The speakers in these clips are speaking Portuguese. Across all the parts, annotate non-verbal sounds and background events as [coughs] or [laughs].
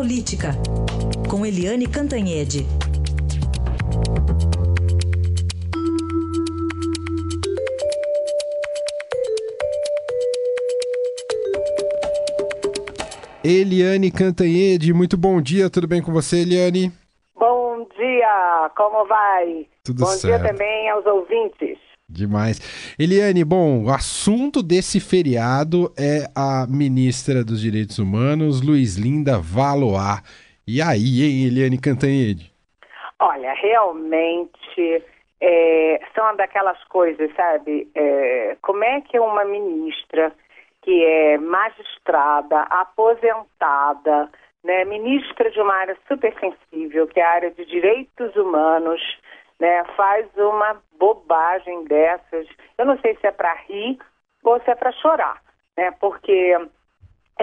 Política, com Eliane Cantanhede. Eliane Cantanhede, muito bom dia, tudo bem com você, Eliane? Bom dia, como vai? Tudo bom certo. dia também aos ouvintes. Demais. Eliane, bom, o assunto desse feriado é a ministra dos Direitos Humanos, Luiz Linda Valois. E aí, hein, Eliane Cantanhede? Olha, realmente é, são daquelas coisas, sabe? É, como é que uma ministra que é magistrada, aposentada, né, ministra de uma área super sensível, que é a área de direitos humanos, né, faz uma bobagem dessas. Eu não sei se é para rir ou se é para chorar, né, porque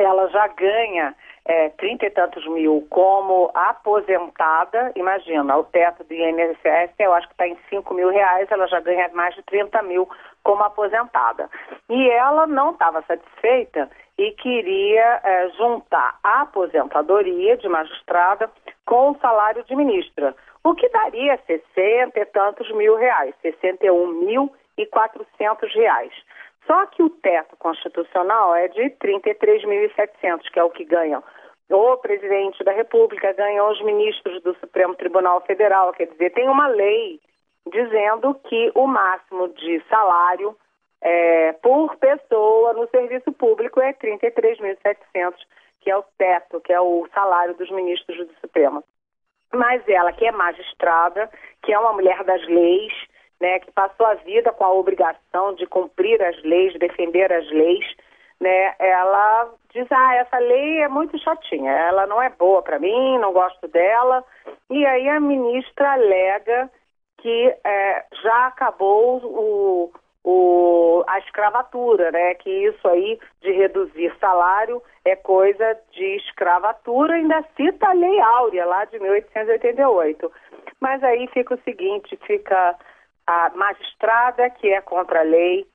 ela já ganha é, trinta e tantos mil como aposentada, imagina, o teto do INSS eu acho que está em 5 mil reais, ela já ganha mais de 30 mil como aposentada. E ela não estava satisfeita e queria é, juntar a aposentadoria de magistrada com o salário de ministra, o que daria 60 e tantos mil reais, 61 mil e 400 reais. Só que o teto constitucional é de 33.700, que é o que ganham o presidente da República, ganham os ministros do Supremo Tribunal Federal. Quer dizer, tem uma lei dizendo que o máximo de salário é, por pessoa no serviço público é 33.700, que é o teto, que é o salário dos ministros do Supremo. Mas ela, que é magistrada, que é uma mulher das leis, né, que passou a vida com a obrigação de cumprir as leis, defender as leis, né, ela diz, ah, essa lei é muito chatinha, ela não é boa para mim, não gosto dela. E aí a ministra alega que é, já acabou o, o, a escravatura, né, que isso aí de reduzir salário é coisa de escravatura, ainda cita a Lei Áurea, lá de 1888. Mas aí fica o seguinte, fica a magistrada, que é contra a lei,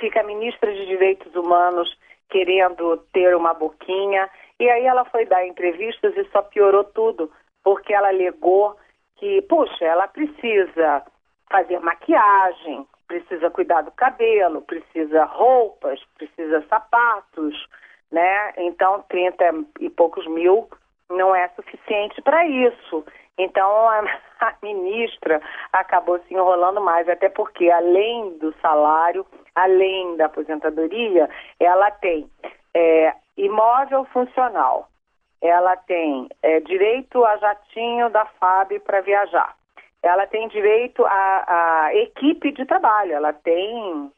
fica a ministra de Direitos Humanos querendo ter uma boquinha, e aí ela foi dar entrevistas e só piorou tudo, porque ela alegou que, puxa, ela precisa fazer maquiagem, precisa cuidar do cabelo, precisa roupas, precisa sapatos, né? Então, 30 e poucos mil não é suficiente para isso. Então, a, [laughs] a, ministra acabou se enrolando mais, até porque, além do salário, além da aposentadoria, ela tem é, imóvel funcional, ela tem é, direito a jatinho da FAB para viajar, ela tem direito a equipe de trabalho, ela tem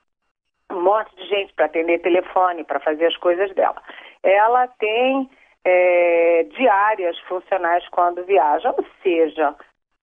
um monte de gente para atender telefone, para fazer as coisas dela. Ela tem é, diárias funcionais quando viaja, ou seja,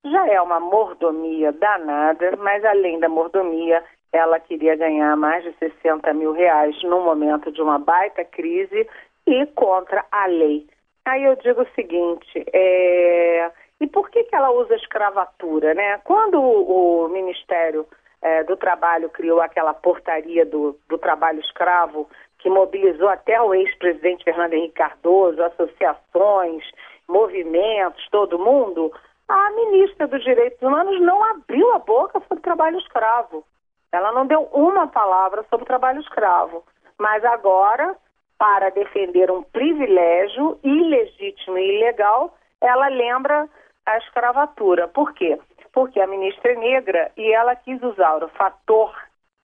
já é uma mordomia danada, mas além da mordomia, ela queria ganhar mais de 60 mil reais no momento de uma baita crise e contra a lei. Aí eu digo o seguinte, é... e por que, que ela usa escravatura, né? Quando o, o Ministério é, do Trabalho criou aquela portaria do, do trabalho escravo, que mobilizou até o ex-presidente Fernando Henrique Cardoso, associações, movimentos, todo mundo, a ministra dos Direitos Humanos não abriu a boca sobre trabalho escravo. Ela não deu uma palavra sobre trabalho escravo. Mas agora, para defender um privilégio ilegítimo e ilegal, ela lembra a escravatura. Por quê? Porque a ministra é negra e ela quis usar o fator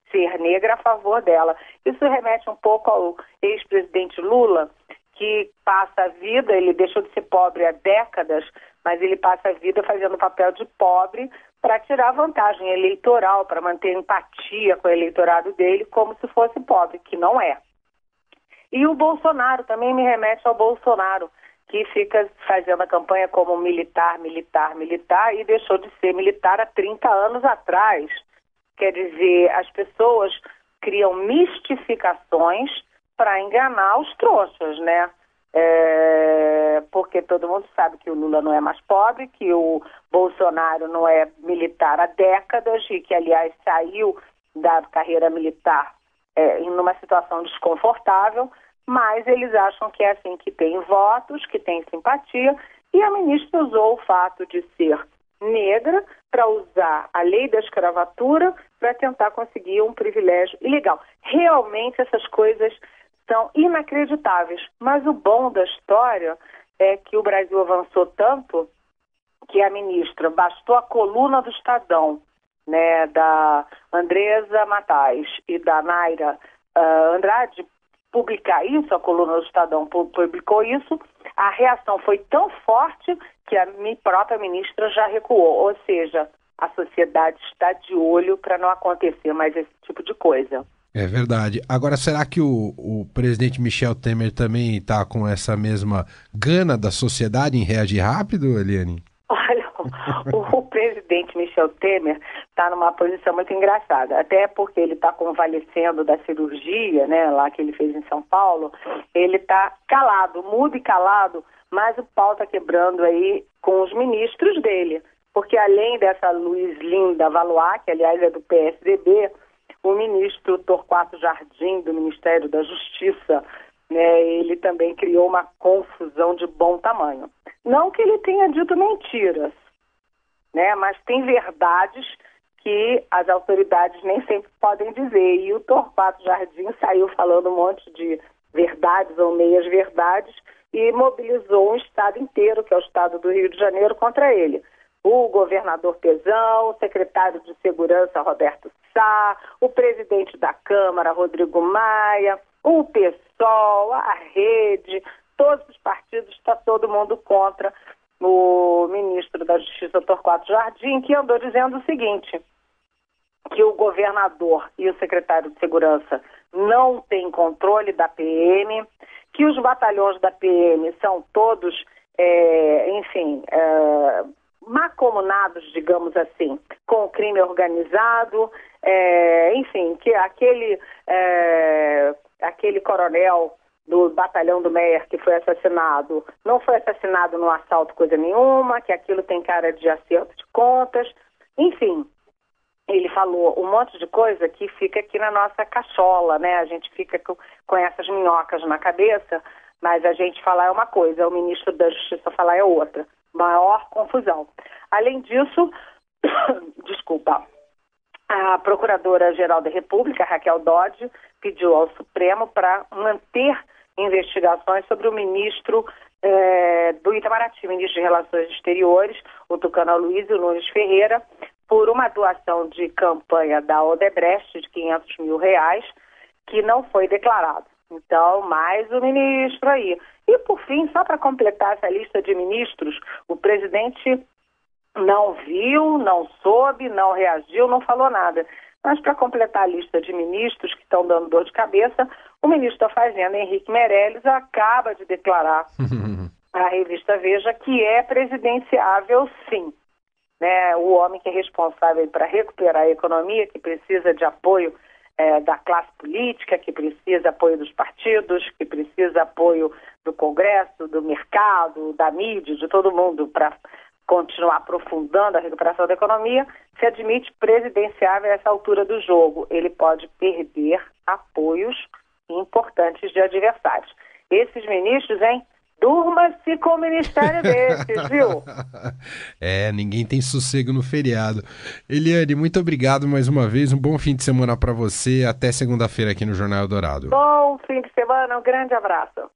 ser negra a favor dela. Isso remete um pouco ao ex-presidente Lula, que passa a vida, ele deixou de ser pobre há décadas, mas ele passa a vida fazendo papel de pobre para tirar vantagem eleitoral, para manter empatia com o eleitorado dele, como se fosse pobre, que não é. E o Bolsonaro também me remete ao Bolsonaro, que fica fazendo a campanha como militar, militar, militar, e deixou de ser militar há 30 anos atrás. Quer dizer, as pessoas criam mistificações para enganar os trouxas, né? É, porque todo mundo sabe que o Lula não é mais pobre, que o Bolsonaro não é militar há décadas e que, aliás, saiu da carreira militar é, em uma situação desconfortável, mas eles acham que é assim que tem votos, que tem simpatia, e a ministra usou o fato de ser negra para usar a lei da escravatura para tentar conseguir um privilégio ilegal. Realmente essas coisas são inacreditáveis, mas o bom da história é que o Brasil avançou tanto que a ministra bastou a coluna do Estadão, né, da Andresa Matais e da Naira uh, Andrade publicar isso, a coluna do Estadão publicou isso, a reação foi tão forte que a minha própria ministra já recuou, ou seja, a sociedade está de olho para não acontecer mais esse tipo de coisa. É verdade. Agora, será que o, o presidente Michel Temer também está com essa mesma gana da sociedade em reagir rápido, Eliane? [laughs] Olha, o, o presidente Michel Temer está numa posição muito engraçada, até porque ele está convalescendo da cirurgia, né, lá que ele fez em São Paulo, ele está calado, mudo e calado, mas o pau está quebrando aí com os ministros dele, porque além dessa Luiz Linda Valois, que aliás é do PSDB, o ministro Torquato Jardim, do Ministério da Justiça, né, ele também criou uma confusão de bom tamanho. Não que ele tenha dito mentiras, né, mas tem verdades que as autoridades nem sempre podem dizer. E o Torquato Jardim saiu falando um monte de verdades ou meias verdades e mobilizou um estado inteiro, que é o estado do Rio de Janeiro, contra ele. O governador Pezão, o secretário de Segurança Roberto Sá, o presidente da Câmara Rodrigo Maia, o PSOL, a Rede, todos os partidos, está todo mundo contra o ministro da Justiça Torquato Jardim, que andou dizendo o seguinte: que o governador e o secretário de Segurança não têm controle da PM, que os batalhões da PM são todos, é, enfim, é, macomunados, digamos assim, com o crime organizado, é, enfim, que aquele, é, aquele coronel do batalhão do Meyer que foi assassinado não foi assassinado num assalto coisa nenhuma, que aquilo tem cara de acerto de contas, enfim, ele falou um monte de coisa que fica aqui na nossa cachola, né? A gente fica com, com essas minhocas na cabeça, mas a gente falar é uma coisa, o ministro da Justiça falar é outra. Maior confusão. Além disso, [coughs] desculpa, a Procuradora-Geral da República, Raquel Dodge, pediu ao Supremo para manter investigações sobre o ministro eh, do Itamaraty, ministro de Relações Exteriores, o Tucano Luiz e o Nunes Ferreira, por uma doação de campanha da Odebrecht de 500 mil reais, que não foi declarado. Então, mais o ministro aí. E, por fim, só para completar essa lista de ministros, o presidente não viu, não soube, não reagiu, não falou nada. Mas, para completar a lista de ministros que estão dando dor de cabeça, o ministro da Fazenda, Henrique Meirelles, acaba de declarar [laughs] à revista Veja que é presidenciável, sim né, o homem que é responsável para recuperar a economia, que precisa de apoio é, da classe política, que precisa apoio dos partidos, que precisa apoio do Congresso, do mercado, da mídia, de todo mundo para continuar aprofundando a recuperação da economia, se admite presidenciável a essa altura do jogo. Ele pode perder apoios importantes de adversários. Esses ministros, hein, Durma-se com o ministério desses, viu? [laughs] é, ninguém tem sossego no feriado. Eliane, muito obrigado mais uma vez. Um bom fim de semana para você. Até segunda-feira aqui no Jornal Dourado. Bom fim de semana, um grande abraço.